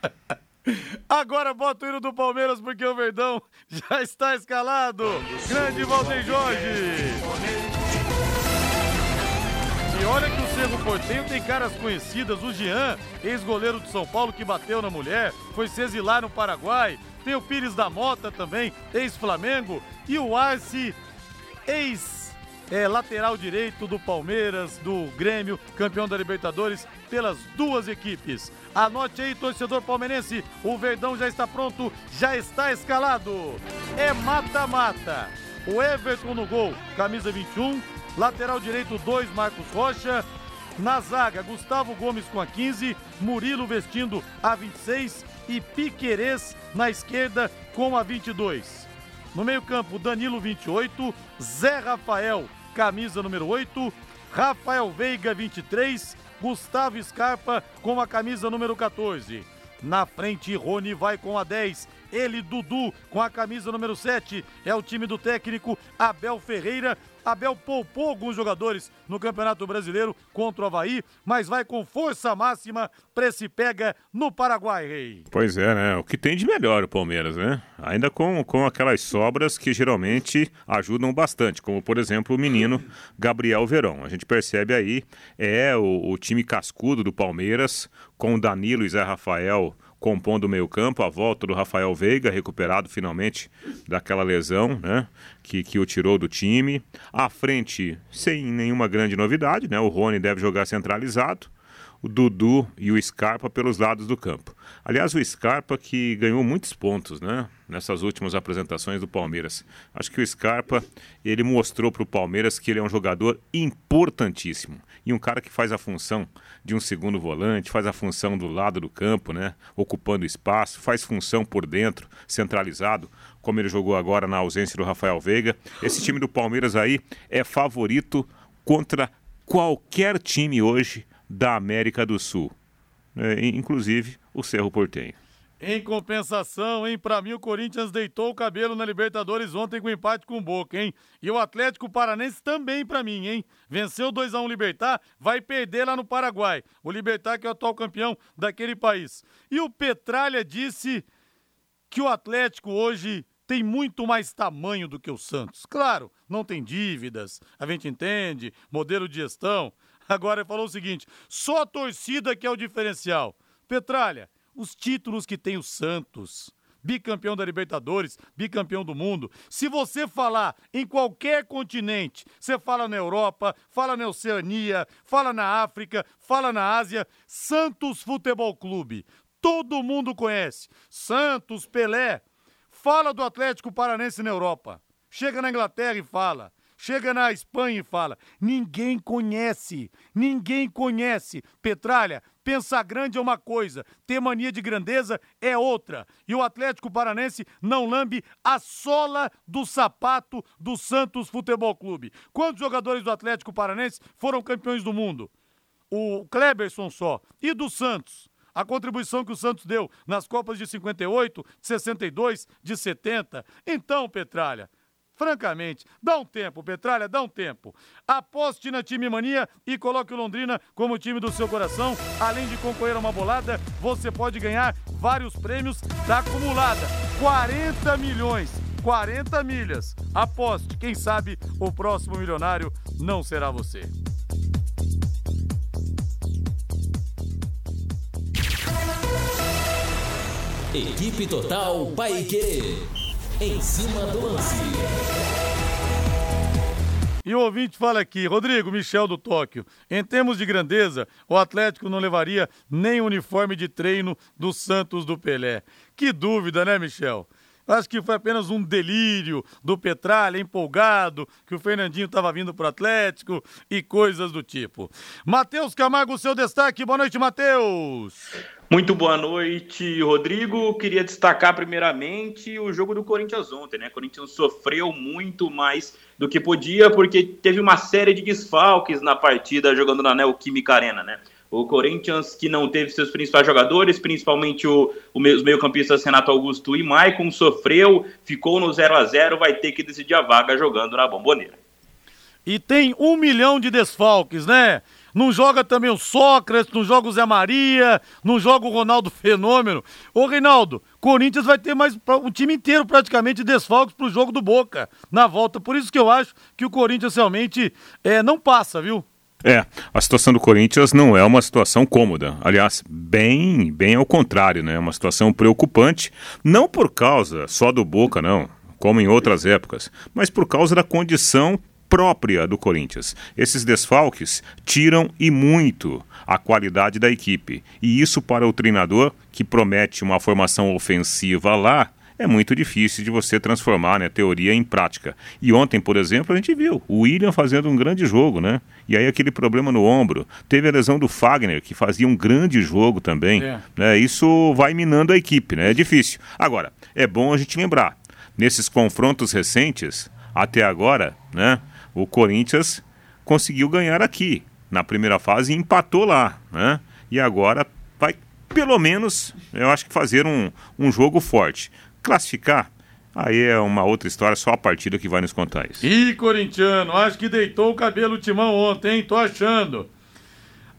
Agora bota o hino do Palmeiras porque o Verdão já está escalado. Grande Valdeir Jorge. Olha que o Cerro Portenho tem caras conhecidas. O Jean, ex-goleiro de São Paulo que bateu na mulher, foi se exilar no Paraguai. Tem o Pires da Mota também, ex-Flamengo. E o Arce, ex é, lateral direito do Palmeiras, do Grêmio, campeão da Libertadores, pelas duas equipes. Anote aí, torcedor palmeirense, o Verdão já está pronto, já está escalado. É mata-mata. O Everton no gol, camisa 21, Lateral direito 2, Marcos Rocha. Na zaga, Gustavo Gomes com a 15, Murilo vestindo a 26 e Piquerez na esquerda com a 22. No meio-campo, Danilo 28, Zé Rafael, camisa número 8, Rafael Veiga 23, Gustavo Scarpa com a camisa número 14. Na frente, Rony vai com a 10. Ele, Dudu, com a camisa número 7. É o time do técnico Abel Ferreira. Abel poupou alguns jogadores no Campeonato Brasileiro contra o Havaí, mas vai com força máxima para esse pega no Paraguai, Rei. Pois é, né? O que tem de melhor o Palmeiras, né? Ainda com, com aquelas sobras que geralmente ajudam bastante, como por exemplo o menino Gabriel Verão. A gente percebe aí, é o, o time cascudo do Palmeiras, com o Danilo e Zé Rafael compondo o meio-campo, a volta do Rafael Veiga, recuperado finalmente daquela lesão, né? Que, que o tirou do time. À frente, sem nenhuma grande novidade, né? O Rony deve jogar centralizado. o Dudu e o Scarpa pelos lados do campo. Aliás, o Scarpa que ganhou muitos pontos, né? Nessas últimas apresentações do Palmeiras. Acho que o Scarpa, ele mostrou para o Palmeiras que ele é um jogador importantíssimo. E um cara que faz a função de um segundo volante, faz a função do lado do campo, né? Ocupando espaço, faz função por dentro, centralizado, como ele jogou agora na ausência do Rafael Veiga. Esse time do Palmeiras aí é favorito contra qualquer time hoje da América do Sul, é, inclusive o Cerro Portenho. Em compensação, hein? Pra mim, o Corinthians deitou o cabelo na Libertadores ontem com empate com o Boca, hein? E o Atlético Paranense também pra mim, hein? Venceu 2x1 um Libertar, vai perder lá no Paraguai. O Libertar que é o atual campeão daquele país. E o Petralha disse que o Atlético hoje tem muito mais tamanho do que o Santos. Claro, não tem dívidas, a gente entende, modelo de gestão. Agora ele falou o seguinte: só a torcida que é o diferencial. Petralha, os títulos que tem o Santos, bicampeão da Libertadores, bicampeão do mundo. Se você falar em qualquer continente, você fala na Europa, fala na Oceania, fala na África, fala na Ásia, Santos Futebol Clube. Todo mundo conhece. Santos, Pelé, fala do Atlético Paranense na Europa. Chega na Inglaterra e fala. Chega na Espanha e fala. Ninguém conhece. Ninguém conhece. Petralha, pensar grande é uma coisa, ter mania de grandeza é outra. E o Atlético Paranense não lambe a sola do sapato do Santos Futebol Clube. Quantos jogadores do Atlético Paranense foram campeões do mundo? O Kleberson só. E do Santos? a contribuição que o Santos deu nas Copas de 58, de 62, de 70. Então, Petralha, francamente, dá um tempo, Petralha, dá um tempo. Aposte na time mania e coloque o Londrina como time do seu coração. Além de concorrer a uma bolada, você pode ganhar vários prêmios da acumulada. 40 milhões. 40 milhas. Aposte, quem sabe o próximo milionário não será você. Equipe Total Paique. Em cima do lance. E o ouvinte fala aqui, Rodrigo, Michel do Tóquio. Em termos de grandeza, o Atlético não levaria nem o uniforme de treino do Santos do Pelé. Que dúvida, né, Michel? Acho que foi apenas um delírio do Petralha, empolgado, que o Fernandinho estava vindo para o Atlético e coisas do tipo. Matheus Camargo, seu destaque. Boa noite, Matheus. Muito boa noite, Rodrigo. Queria destacar primeiramente o jogo do Corinthians ontem, né? O Corinthians sofreu muito mais do que podia, porque teve uma série de desfalques na partida jogando na Neoquímica Arena, né? O Corinthians, que não teve seus principais jogadores, principalmente o, o os meio-campistas Renato Augusto e Maicon, sofreu, ficou no 0 a 0 vai ter que decidir a vaga jogando na bomboneira. E tem um milhão de desfalques, né? Não joga também o Sócrates, não joga o Zé Maria, não joga o Ronaldo Fenômeno. Ô, Reinaldo, Corinthians vai ter mais o time inteiro praticamente desfalques pro jogo do Boca na volta. Por isso que eu acho que o Corinthians realmente é, não passa, viu? É, a situação do Corinthians não é uma situação cômoda. Aliás, bem, bem ao contrário, né? É uma situação preocupante, não por causa só do Boca, não, como em outras épocas, mas por causa da condição própria do Corinthians. Esses desfalques tiram e muito a qualidade da equipe. E isso para o treinador que promete uma formação ofensiva lá, é muito difícil de você transformar né, teoria em prática. E ontem, por exemplo, a gente viu o William fazendo um grande jogo, né? E aí aquele problema no ombro. Teve a lesão do Fagner, que fazia um grande jogo também. É. Né? Isso vai minando a equipe, né? É difícil. Agora, é bom a gente lembrar, nesses confrontos recentes, até agora, né? O Corinthians conseguiu ganhar aqui. Na primeira fase empatou lá, né? E agora vai, pelo menos, eu acho que fazer um, um jogo forte. Classificar, aí é uma outra história, só a partida que vai nos contar isso. Ih, corintiano, acho que deitou o cabelo timão ontem, hein? Tô achando.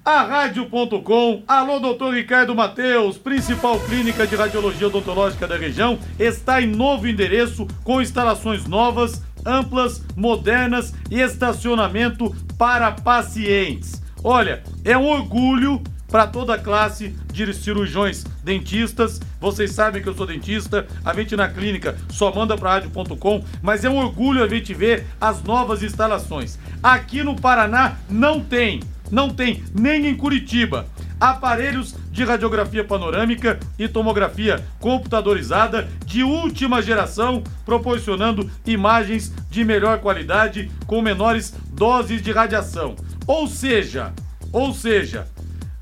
A Rádio.com, alô doutor Ricardo Mateus, principal clínica de radiologia odontológica da região, está em novo endereço com instalações novas, amplas, modernas e estacionamento para pacientes. Olha, é um orgulho para toda a classe de cirurgiões dentistas. Vocês sabem que eu sou dentista, a gente na clínica só manda para rádio.com, mas é um orgulho a gente ver as novas instalações. Aqui no Paraná não tem, não tem, nem em Curitiba. aparelhos de radiografia panorâmica e tomografia computadorizada de última geração, proporcionando imagens de melhor qualidade com menores doses de radiação. Ou seja, ou seja,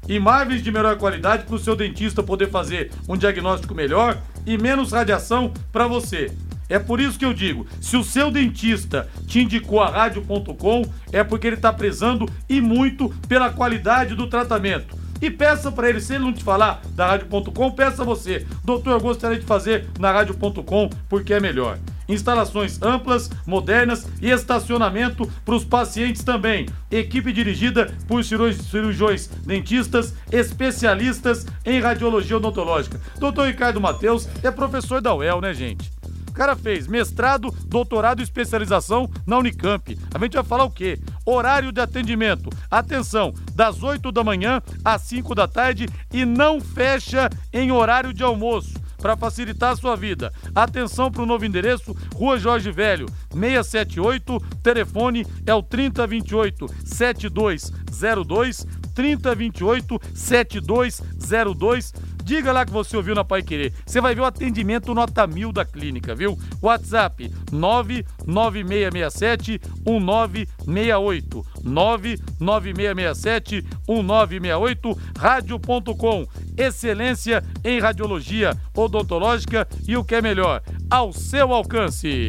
imagens de melhor qualidade para o seu dentista poder fazer um diagnóstico melhor e menos radiação para você. É por isso que eu digo, se o seu dentista te indicou a rádio.com, é porque ele está prezando e muito pela qualidade do tratamento. E peça para ele, se ele não te falar da rádio.com, peça você. Doutor, eu gostaria de fazer na rádio.com porque é melhor. Instalações amplas, modernas e estacionamento para os pacientes também. Equipe dirigida por cirurgiões dentistas, especialistas em radiologia odontológica. Doutor Ricardo Mateus é professor da UEL, né, gente? cara fez mestrado, doutorado e especialização na Unicamp. A gente vai falar o quê? Horário de atendimento. Atenção, das 8 da manhã às 5 da tarde e não fecha em horário de almoço para facilitar a sua vida. Atenção para o novo endereço, Rua Jorge Velho, 678, telefone é o 3028 7202, 3028 7202 Diga lá que você ouviu na Pai Querer. Você vai ver o atendimento nota mil da clínica, viu? WhatsApp 99667 1968. 99667 1968. Rádio.com. Excelência em radiologia odontológica e o que é melhor, ao seu alcance.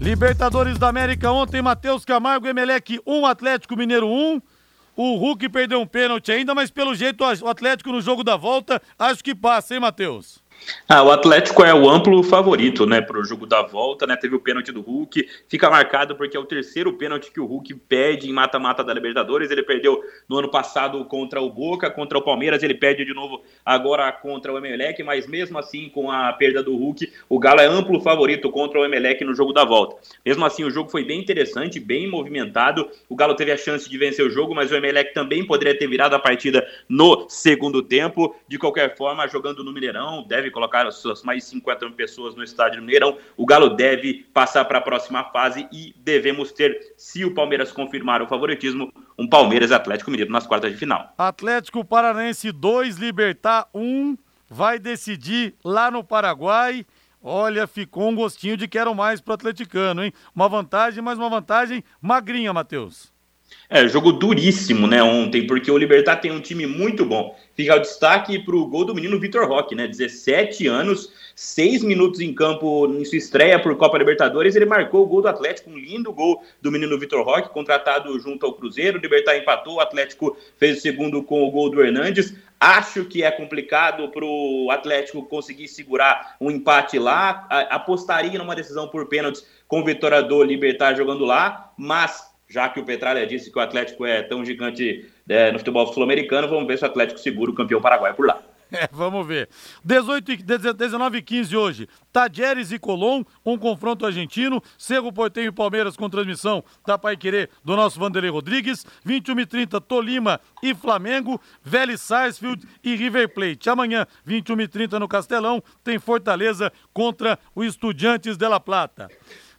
Libertadores da América ontem, Matheus Camargo, Emelec 1, Atlético Mineiro 1. O Hulk perdeu um pênalti ainda, mas pelo jeito o Atlético no jogo da volta, acho que passa, hein, Matheus? Ah, o Atlético é o amplo favorito, né, para o jogo da volta, né? Teve o pênalti do Hulk, fica marcado porque é o terceiro pênalti que o Hulk perde em mata-mata da Libertadores. Ele perdeu no ano passado contra o Boca, contra o Palmeiras, ele perde de novo agora contra o Emelec, mas mesmo assim, com a perda do Hulk, o Galo é amplo favorito contra o Emelec no jogo da volta. Mesmo assim, o jogo foi bem interessante, bem movimentado. O Galo teve a chance de vencer o jogo, mas o Emelec também poderia ter virado a partida no segundo tempo. De qualquer forma, jogando no Mineirão, deve colocar as suas mais de 50 mil pessoas no estádio do Mineirão. O Galo deve passar para a próxima fase e devemos ter, se o Palmeiras confirmar o favoritismo, um Palmeiras Atlético Mineiro nas quartas de final. Atlético Paranense 2, Libertar 1, um, vai decidir lá no Paraguai. Olha, ficou um gostinho de quero mais pro atleticano, hein? Uma vantagem, mas uma vantagem magrinha, Matheus. É, jogo duríssimo, né, ontem, porque o Libertar tem um time muito bom. Fica o destaque para o gol do menino Vitor Roque, né, 17 anos, 6 minutos em campo em sua estreia por Copa Libertadores, ele marcou o gol do Atlético, um lindo gol do menino Vitor Roque, contratado junto ao Cruzeiro, o Libertar empatou, o Atlético fez o segundo com o gol do Hernandes. Acho que é complicado para o Atlético conseguir segurar um empate lá, apostaria numa decisão por pênaltis com o Vitória do Libertar jogando lá, mas já que o Petralha disse que o Atlético é tão gigante é, no futebol sul-americano, vamos ver se o Atlético segura o campeão paraguaio por lá. É, vamos ver. 18, 19 e 15 hoje. Tadieres e Colom, um confronto argentino. Cerro Portenho e Palmeiras com transmissão da Pai Querer do nosso Vanderlei Rodrigues. 21 e 30 Tolima e Flamengo. Vélez Sarsfield e River Plate. Amanhã, 21 e 30 no Castelão, tem Fortaleza contra o Estudiantes de La Plata.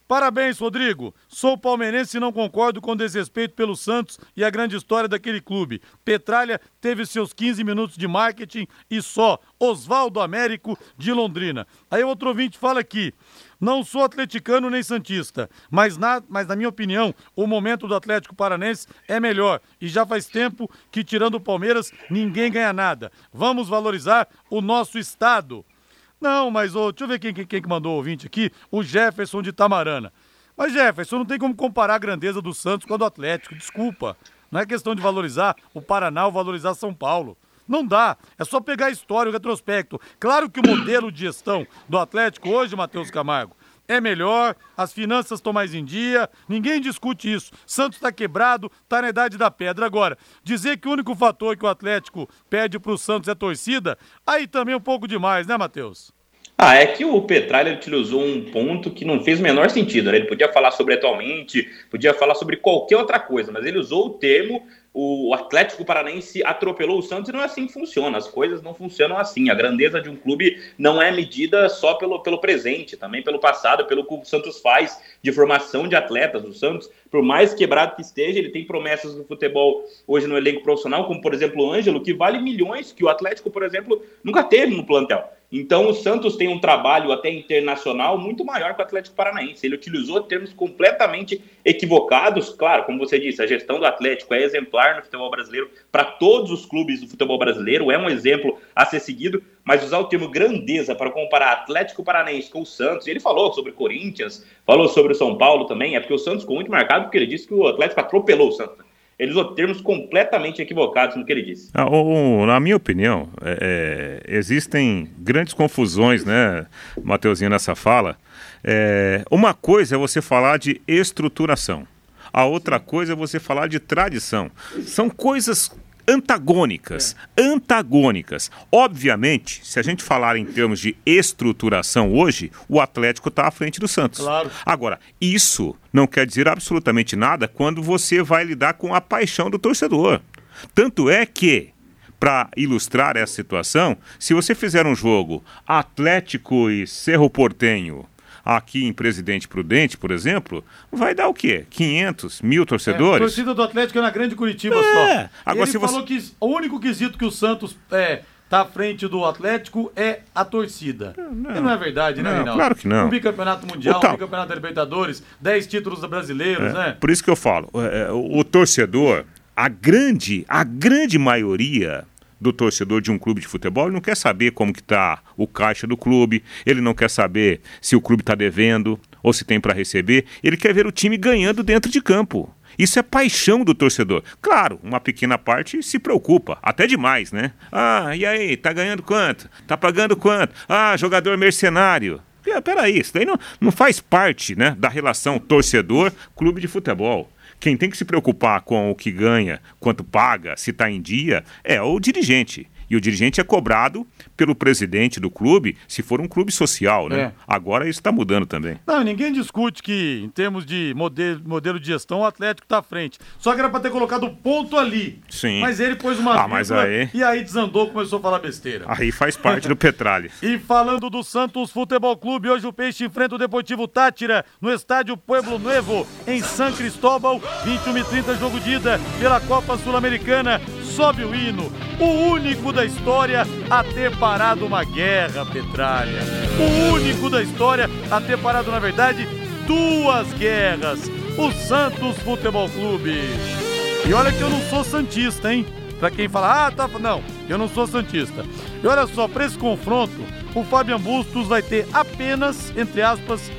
Parabéns, Rodrigo. Sou palmeirense e não concordo com desrespeito pelo Santos e a grande história daquele clube. Petralha teve seus 15 minutos de marketing e só. Oswaldo Américo de Londrina. Aí outro ouvinte fala aqui. Não sou atleticano nem santista, mas na, mas na minha opinião, o momento do Atlético Paranense é melhor. E já faz tempo que, tirando o Palmeiras, ninguém ganha nada. Vamos valorizar o nosso estado. Não, mas oh, deixa eu ver quem, quem, quem que mandou o ouvinte aqui. O Jefferson de Tamarana. Mas Jefferson, não tem como comparar a grandeza do Santos com a do Atlético, desculpa. Não é questão de valorizar o Paraná ou valorizar São Paulo. Não dá. É só pegar a história, o retrospecto. Claro que o modelo de gestão do Atlético hoje, Matheus Camargo, é melhor, as finanças estão mais em dia, ninguém discute isso. Santos está quebrado, está na idade da pedra. Agora, dizer que o único fator que o Atlético pede para o Santos é torcida, aí também é um pouco demais, né, Matheus? Ah, é que o Petralha utilizou um ponto que não fez o menor sentido. Né? Ele podia falar sobre atualmente, podia falar sobre qualquer outra coisa, mas ele usou o termo o Atlético Paranaense atropelou o Santos e não é assim que funciona. As coisas não funcionam assim. A grandeza de um clube não é medida só pelo, pelo presente, também pelo passado, pelo que o Santos faz de formação de atletas. O Santos, por mais quebrado que esteja, ele tem promessas no futebol hoje no elenco profissional, como por exemplo o Ângelo, que vale milhões, que o Atlético, por exemplo, nunca teve no plantel. Então o Santos tem um trabalho até internacional muito maior que o Atlético Paranaense. Ele utilizou termos completamente equivocados. Claro, como você disse, a gestão do Atlético é exemplar no futebol brasileiro para todos os clubes do futebol brasileiro, é um exemplo a ser seguido, mas usar o termo grandeza para comparar Atlético Paranaense com o Santos, ele falou sobre Corinthians, falou sobre o São Paulo também, é porque o Santos ficou muito marcado porque ele disse que o Atlético atropelou o Santos. Ele usou termos completamente equivocados no que ele disse. Ah, na minha opinião, é, é, existem grandes confusões, né, Mateuzinho, nessa fala. É, uma coisa é você falar de estruturação. A outra coisa é você falar de tradição. São coisas antagônicas. É. Antagônicas. Obviamente, se a gente falar em termos de estruturação hoje, o Atlético está à frente do Santos. Claro. Agora, isso não quer dizer absolutamente nada quando você vai lidar com a paixão do torcedor. Tanto é que para ilustrar essa situação, se você fizer um jogo Atlético e Cerro Portenho aqui em Presidente Prudente, por exemplo, vai dar o quê? 500 mil torcedores? É, a torcida do Atlético é na Grande Curitiba é. só. Agora, Ele se falou você... que o único quesito que o Santos é, tá à frente do Atlético é a torcida. Não, não é verdade, né, não, Claro que não. Um bicampeonato mundial, um bicampeonato da Libertadores, 10 títulos brasileiros, é, né? Por isso que eu falo, é, é, o, o torcedor, a grande, a grande maioria do torcedor de um clube de futebol, ele não quer saber como que está o caixa do clube, ele não quer saber se o clube está devendo ou se tem para receber, ele quer ver o time ganhando dentro de campo. Isso é paixão do torcedor. Claro, uma pequena parte se preocupa, até demais, né? Ah, e aí, tá ganhando quanto? Tá pagando quanto? Ah, jogador mercenário. Peraí, isso daí não, não faz parte né, da relação torcedor-clube de futebol. Quem tem que se preocupar com o que ganha, quanto paga, se está em dia, é o dirigente. E o dirigente é cobrado pelo presidente do clube, se for um clube social, né? É. Agora isso está mudando também. Não, ninguém discute que, em termos de modelo, modelo de gestão, o Atlético está à frente. Só que era para ter colocado ponto ali. Sim. Mas ele pôs uma ah, mas aí... e aí desandou, começou a falar besteira. Aí faz parte do Petralha. e falando do Santos Futebol Clube, hoje o Peixe enfrenta o Deportivo Tátira no estádio Pueblo Nuevo, em San Cristóbal, 21 e 30 jogo de ida pela Copa Sul-Americana sobe o hino, o único da história a ter parado uma guerra, Petralha. O único da história a ter parado, na verdade, duas guerras. O Santos Futebol Clube. E olha que eu não sou santista, hein? Pra quem fala, ah, tá. Não, eu não sou santista. E olha só, pra esse confronto, o Fabian Bustos vai ter apenas, entre aspas,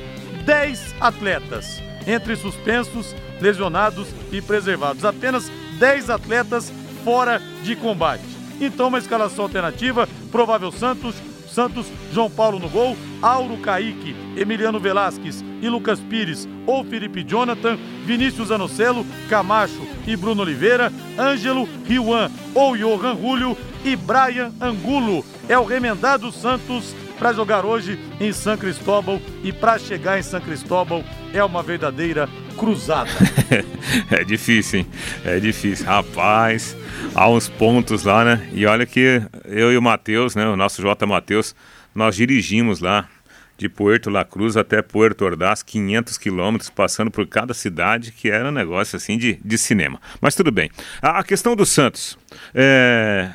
10 atletas. Entre suspensos, lesionados e preservados. Apenas 10 atletas fora de combate. Então, uma escalação alternativa: provável Santos, Santos, João Paulo no gol, Auro Kaique, Emiliano Velasquez e Lucas Pires ou Felipe Jonathan, Vinícius Anocelo, Camacho e Bruno Oliveira, Ângelo Riuan ou Johan Julio e Brian Angulo. É o remendado Santos para jogar hoje em São Cristóbal e para chegar em São Cristóbal é uma verdadeira cruzada. é difícil, hein? É difícil. Rapaz, há uns pontos lá, né? E olha que eu e o Matheus, né? O nosso J. Matheus, nós dirigimos lá de Puerto La Cruz até Puerto Ordaz, 500 quilômetros, passando por cada cidade, que era um negócio assim de, de cinema. Mas tudo bem. A, a questão do Santos. É...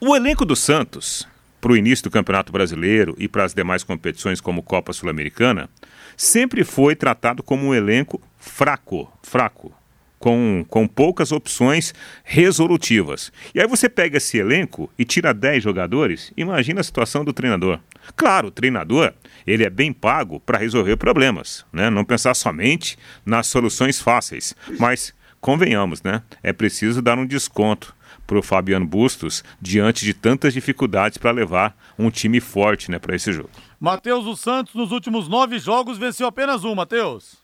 O elenco do Santos, para o início do Campeonato Brasileiro e para as demais competições como Copa Sul-Americana, sempre foi tratado como um elenco fraco, fraco, com, com poucas opções resolutivas. E aí você pega esse elenco e tira 10 jogadores, imagina a situação do treinador. Claro, o treinador, ele é bem pago para resolver problemas, né? Não pensar somente nas soluções fáceis, mas convenhamos, né? É preciso dar um desconto para o Fabiano Bustos diante de tantas dificuldades para levar um time forte né, para esse jogo. Matheus, o Santos nos últimos nove jogos venceu apenas um, Matheus.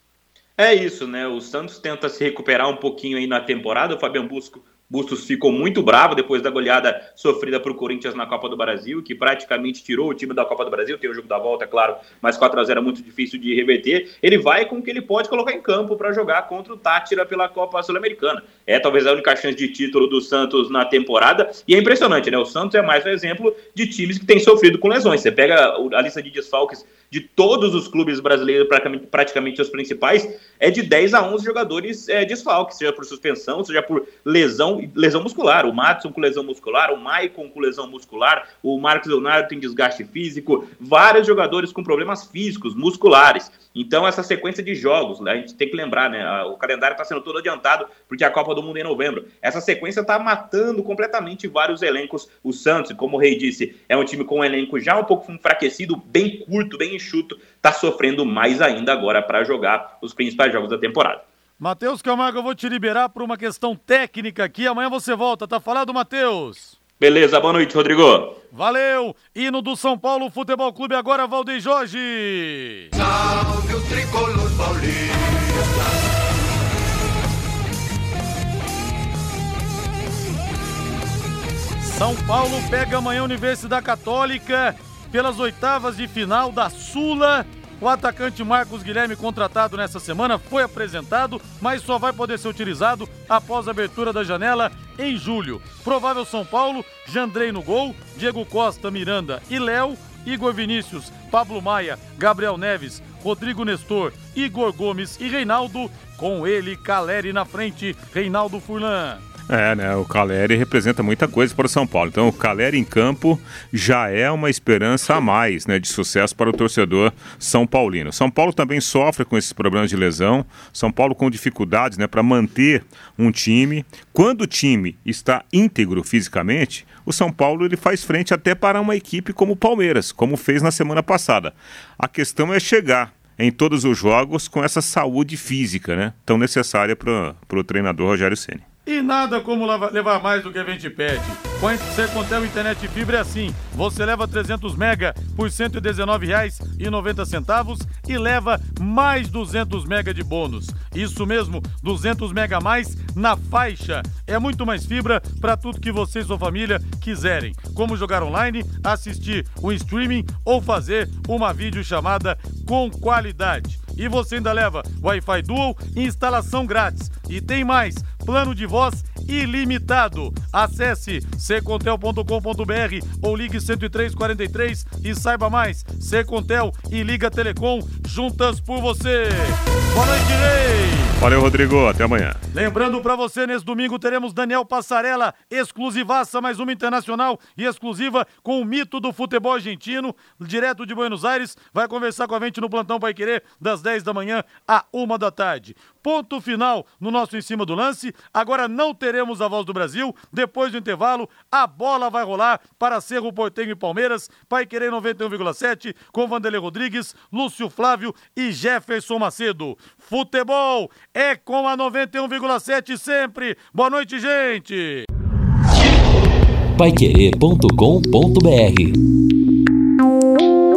É isso, né? O Santos tenta se recuperar um pouquinho aí na temporada. O Fabiano Busco Bustos ficou muito bravo depois da goleada sofrida por Corinthians na Copa do Brasil, que praticamente tirou o time da Copa do Brasil. Tem o jogo da volta, é claro, mas 4 a 0 é muito difícil de reverter. Ele vai com o que ele pode colocar em campo para jogar contra o Tátira pela Copa Sul-Americana. É talvez a única chance de título do Santos na temporada. E é impressionante, né? O Santos é mais um exemplo de times que têm sofrido com lesões. Você pega a lista de desfalques de todos os clubes brasileiros, praticamente os principais, é de 10 a 11 jogadores é, desfalques, seja por suspensão, seja por lesão, lesão muscular. O Matson com lesão muscular, o Maicon com lesão muscular, o Marcos Leonardo tem desgaste físico, vários jogadores com problemas físicos, musculares. Então, essa sequência de jogos, né, a gente tem que lembrar, né? O calendário está sendo todo adiantado porque a Copa do Mundo é em novembro. Essa sequência está matando completamente vários elencos. O Santos, como o Rei disse, é um time com um elenco já um pouco enfraquecido, bem curto, bem enxuto, está sofrendo mais ainda agora para jogar os principais jogos da temporada. Matheus Camargo, eu vou te liberar por uma questão técnica aqui. Amanhã você volta, tá falado, Matheus? Beleza, boa noite, Rodrigo. Valeu! Hino do São Paulo Futebol Clube agora, Valdeir Jorge. Salve o tricolor paulista. São Paulo pega amanhã a Universidade Católica pelas oitavas de final da Sula. O atacante Marcos Guilherme, contratado nessa semana, foi apresentado, mas só vai poder ser utilizado após a abertura da janela em julho. Provável São Paulo, Jandrei no gol, Diego Costa, Miranda e Léo, Igor Vinícius, Pablo Maia, Gabriel Neves, Rodrigo Nestor, Igor Gomes e Reinaldo. Com ele, Caleri na frente, Reinaldo Furlan. É, né? O Caleri representa muita coisa para o São Paulo. Então, o Caleri em campo já é uma esperança a mais, né, de sucesso para o torcedor são paulino. São Paulo também sofre com esses problemas de lesão. São Paulo com dificuldades, né, para manter um time. Quando o time está íntegro fisicamente, o São Paulo ele faz frente até para uma equipe como o Palmeiras, como fez na semana passada. A questão é chegar em todos os jogos com essa saúde física, né, tão necessária para o treinador Rogério Ceni. E nada como levar mais do que a gente pede. Com a Sercontel Internet Fibra é assim. Você leva 300 mega por R$ 119,90 e leva mais 200 mega de bônus. Isso mesmo, 200 mega a mais na faixa. É muito mais fibra para tudo que você e sua família quiserem. Como jogar online, assistir o streaming ou fazer uma videochamada com qualidade. E você ainda leva Wi-Fi Dual e instalação grátis. E tem mais, plano de voz ilimitado. Acesse secontel.com.br ou ligue 10343 e saiba mais. Secontel e Liga Telecom juntas por você. Boa noite, Rei. Valeu, Rodrigo. Até amanhã. Lembrando para você, nesse domingo teremos Daniel Passarela, exclusivaça, mais uma internacional e exclusiva com o mito do futebol argentino, direto de Buenos Aires. Vai conversar com a gente no Plantão Pai Querer, das 10 da manhã à 1 da tarde. Ponto final no nosso Em Cima do Lance. Agora não teremos a voz do Brasil. Depois do intervalo, a bola vai rolar para Cerro Portenho e Palmeiras. Pai Querer 91,7 com Vanderlei Rodrigues, Lúcio Flávio e Jefferson Macedo. Futebol é com a 91,7 sempre. Boa noite, gente. Paiquerê.com.br